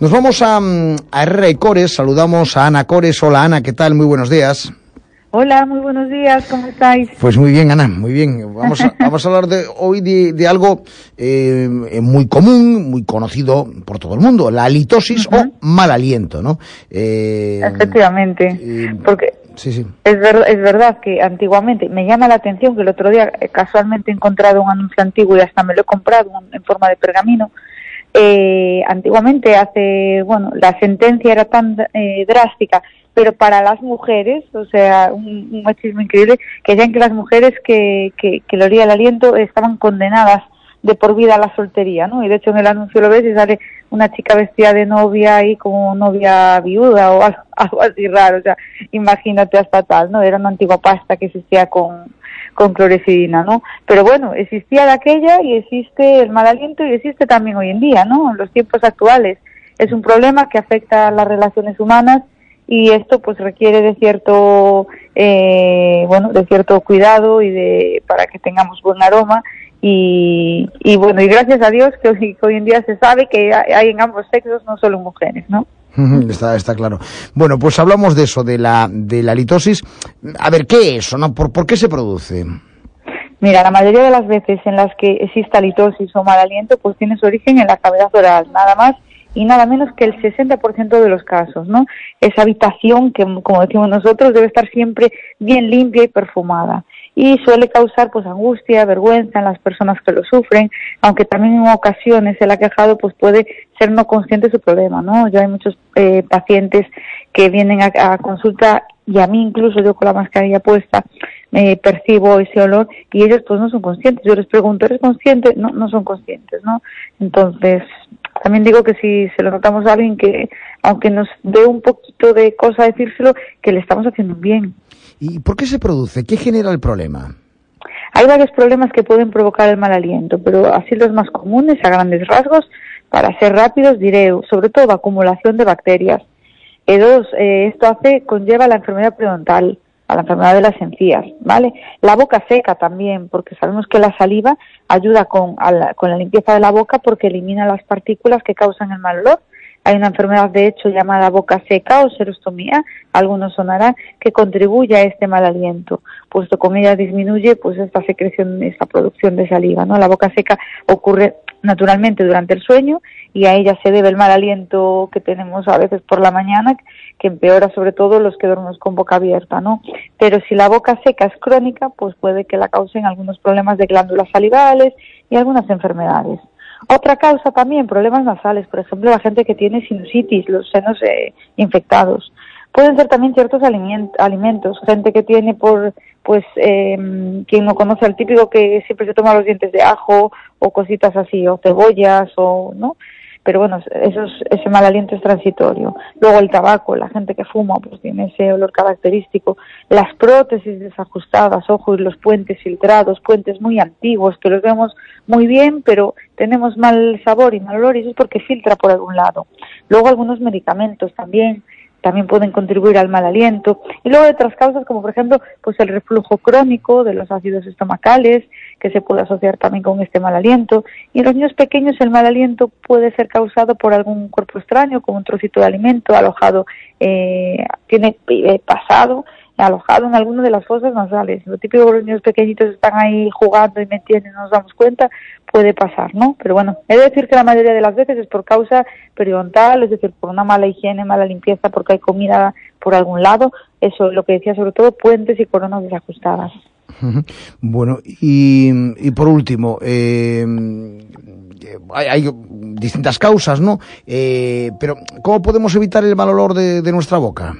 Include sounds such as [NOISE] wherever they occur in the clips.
Nos vamos a, mm, a y Cores, saludamos a Ana Cores. Hola Ana, ¿qué tal? Muy buenos días. Hola, muy buenos días, ¿cómo estáis? Pues muy bien, Ana, muy bien. Vamos a, vamos a hablar de, hoy de, algo eh, muy común, muy conocido por todo el mundo, la halitosis o mal aliento, ¿no? Eh, Efectivamente, porque sí, sí. Es, es verdad que antiguamente, me llama la atención que el otro día eh, casualmente he encontrado un anuncio antiguo y hasta me lo he comprado en forma de pergamino, eh, antiguamente hace, bueno, la sentencia era tan eh, drástica pero para las mujeres, o sea, un, machismo increíble, que decían que las mujeres que, que, que le olía el aliento estaban condenadas de por vida a la soltería, ¿no? Y de hecho en el anuncio lo ves y sale una chica vestida de novia y como novia viuda o algo, [LAUGHS] así raro, o sea, imagínate hasta tal, ¿no? Era una antigua pasta que existía con, con cloresidina, ¿no? Pero bueno, existía de aquella y existe el mal aliento y existe también hoy en día, ¿no? En los tiempos actuales. Es un problema que afecta a las relaciones humanas y esto pues requiere de cierto eh, bueno de cierto cuidado y de para que tengamos buen aroma y, y bueno y gracias a Dios que hoy, en día se sabe que hay en ambos sexos no solo mujeres no Está, está claro. Bueno, pues hablamos de eso, de la, de la litosis. A ver, ¿qué es eso? No? ¿Por, ¿Por qué se produce? Mira, la mayoría de las veces en las que exista litosis o mal aliento, pues tiene su origen en la cavidad oral, nada más y nada menos que el 60% de los casos, ¿no? Esa habitación que, como decimos nosotros, debe estar siempre bien limpia y perfumada y suele causar pues angustia, vergüenza en las personas que lo sufren, aunque también en ocasiones el aquejado pues puede ser no consciente de su problema, ¿no? Ya hay muchos eh, pacientes que vienen a, consulta y a mí incluso yo con la mascarilla puesta me percibo ese olor y ellos pues no son conscientes. Yo les pregunto, ¿eres consciente? No, no son conscientes, ¿no? Entonces, también digo que si se lo notamos a alguien que, aunque nos dé un poquito de cosa decírselo, que le estamos haciendo bien. ¿Y por qué se produce? ¿Qué genera el problema? Hay varios problemas que pueden provocar el mal aliento, pero así los más comunes, a grandes rasgos, para ser rápidos, diré sobre todo acumulación de bacterias. E dos, eh, esto hace, conlleva la enfermedad periodontal, a la enfermedad de las encías, ¿vale? La boca seca también, porque sabemos que la saliva ayuda con, con la limpieza de la boca porque elimina las partículas que causan el mal olor. Hay una enfermedad, de hecho, llamada boca seca o serostomía, algunos sonarán, que contribuye a este mal aliento, puesto con ella disminuye pues esta secreción, esta producción de saliva, ¿no? La boca seca ocurre naturalmente durante el sueño y a ella se debe el mal aliento que tenemos a veces por la mañana, que empeora sobre todo los que dormimos con boca abierta, ¿no? Pero si la boca seca es crónica, pues puede que la causen algunos problemas de glándulas salivales y algunas enfermedades. Otra causa también, problemas nasales, por ejemplo, la gente que tiene sinusitis, los senos eh, infectados. Pueden ser también ciertos alimentos, gente que tiene por, pues, eh, quien no conoce al típico que siempre se toma los dientes de ajo o cositas así, o cebollas, o, ¿no? pero bueno, eso ese mal aliento es transitorio. Luego el tabaco, la gente que fuma, pues tiene ese olor característico. Las prótesis desajustadas, ojo, y los puentes filtrados, puentes muy antiguos, que los vemos muy bien, pero tenemos mal sabor y mal olor, y eso es porque filtra por algún lado. Luego algunos medicamentos también, también pueden contribuir al mal aliento. Y luego otras causas como por ejemplo pues el reflujo crónico de los ácidos estomacales que se puede asociar también con este mal aliento. Y en los niños pequeños el mal aliento puede ser causado por algún cuerpo extraño como un trocito de alimento alojado, eh, tiene eh, pasado alojado en alguna de las fosas nasales. Lo típico que los niños pequeñitos están ahí jugando y metiendo y no nos damos cuenta, puede pasar, ¿no? Pero bueno, he de decir que la mayoría de las veces es por causa periodontal, es decir, por una mala higiene, mala limpieza, porque hay comida por algún lado. Eso, lo que decía sobre todo, puentes y coronas desajustadas. [LAUGHS] Bueno, y, y por último, eh, hay, distintas causas, ¿no? Eh, pero, ¿cómo podemos evitar el mal olor de nuestra boca?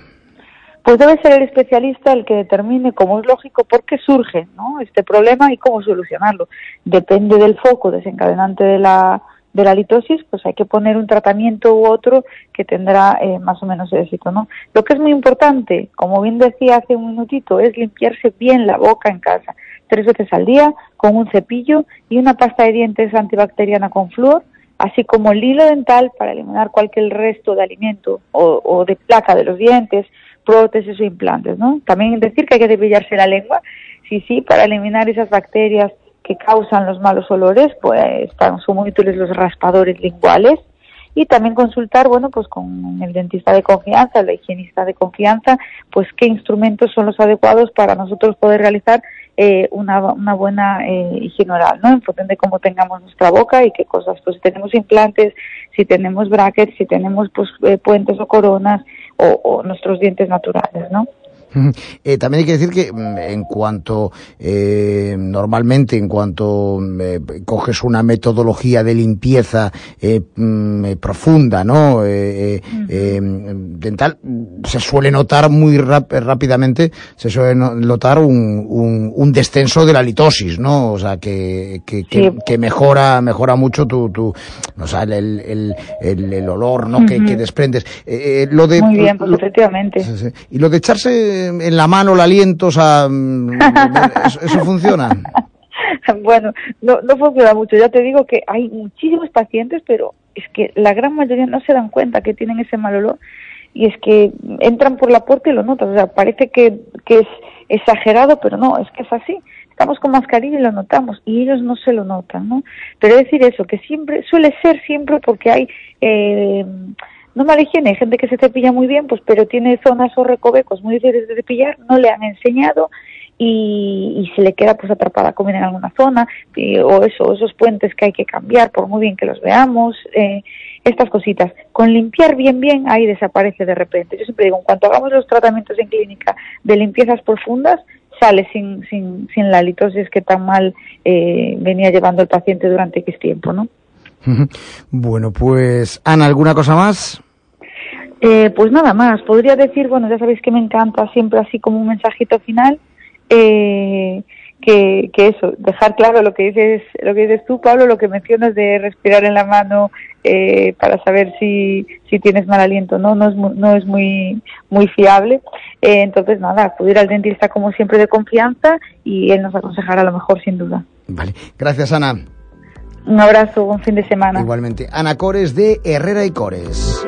Pues debe ser el especialista el que determine, como es lógico, por qué surge ¿no? este problema y cómo solucionarlo. Depende del foco desencadenante de la, de la litosis, pues hay que poner un tratamiento u otro que tendrá eh, más o menos éxito. ¿no? Lo que es muy importante, como bien decía hace un minutito, es limpiarse bien la boca en casa, tres veces al día, con un cepillo y una pasta de dientes antibacteriana con flúor, así como el hilo dental para eliminar cualquier resto de alimento o, o de placa de los dientes, prótesis o implantes, ¿no? También decir que hay que cepillarse la lengua, sí, sí, para eliminar esas bacterias que causan los malos olores, pues son útiles los raspadores linguales y también consultar, bueno, pues con el dentista de confianza, el higienista de confianza, pues qué instrumentos son los adecuados para nosotros poder realizar eh, una, una, buena eh, higiene oral, ¿no? En función de cómo tengamos nuestra boca y qué cosas. Pues si tenemos implantes, si tenemos brackets, si tenemos pues eh, puentes o coronas o, nuestros dientes naturales, ¿no? [LAUGHS] Eh, también hay que decir que mm, en cuanto, eh, normalmente, en cuanto mm, eh, coges una metodología de limpieza eh, mm, profunda, ¿no? Dental, se suele notar muy rap rápidamente, se suele notar un, un, un, descenso de la litosis, ¿no? O sea, que, que, que, sí. que mejora, mejora mucho tu, tu o sea, el, el, el, el olor, ¿no? Uh -huh. que, desprendes. lo de, muy bien, pues lo, efectivamente. Y lo de echarse en la mano el aliento, o sea, [LAUGHS] ¿eso, eso funciona? bueno, no, no funciona mucho. Ya te digo que hay muchísimos pacientes, pero es que la gran mayoría no se dan cuenta que tienen ese mal olor y es que entran por la puerta y lo notan. O sea, parece que, que es exagerado, pero no, es que es así. Estamos con mascarilla y lo notamos y ellos no se lo notan, ¿no? Pero decir eso, que siempre, suele ser siempre porque hay... Eh, no mala higiene, hay gente que se cepilla muy bien, pues pero tiene zonas o recovecos muy difíciles de cepillar, no le han enseñado y, se le queda pues atrapada comida en alguna zona, o eso, esos puentes que hay que cambiar por muy bien que los veamos, eh, estas cositas. Con limpiar bien bien, ahí desaparece de repente. Yo siempre digo, en cuanto hagamos los tratamientos en clínica de limpiezas profundas, sale sin, sin, sin la litosis que tan mal eh, venía llevando el paciente durante X tiempo, ¿no? [LAUGHS] Bueno, pues Ana, ¿alguna cosa más? Eh, pues nada más, podría decir, bueno, ya sabéis que me encanta siempre así como un mensajito final, eh, que, que eso, dejar claro lo que dices, lo que dices tú, Pablo, lo que mencionas de respirar en la mano eh, para saber si, si tienes mal aliento, no, no es muy, no es muy, muy fiable. Eh, entonces nada, acudir al dentista como siempre de confianza y él nos aconsejará lo mejor sin duda. Vale, gracias Ana. Un abrazo, buen fin de semana. Igualmente, Ana Cores de Herrera y Cores.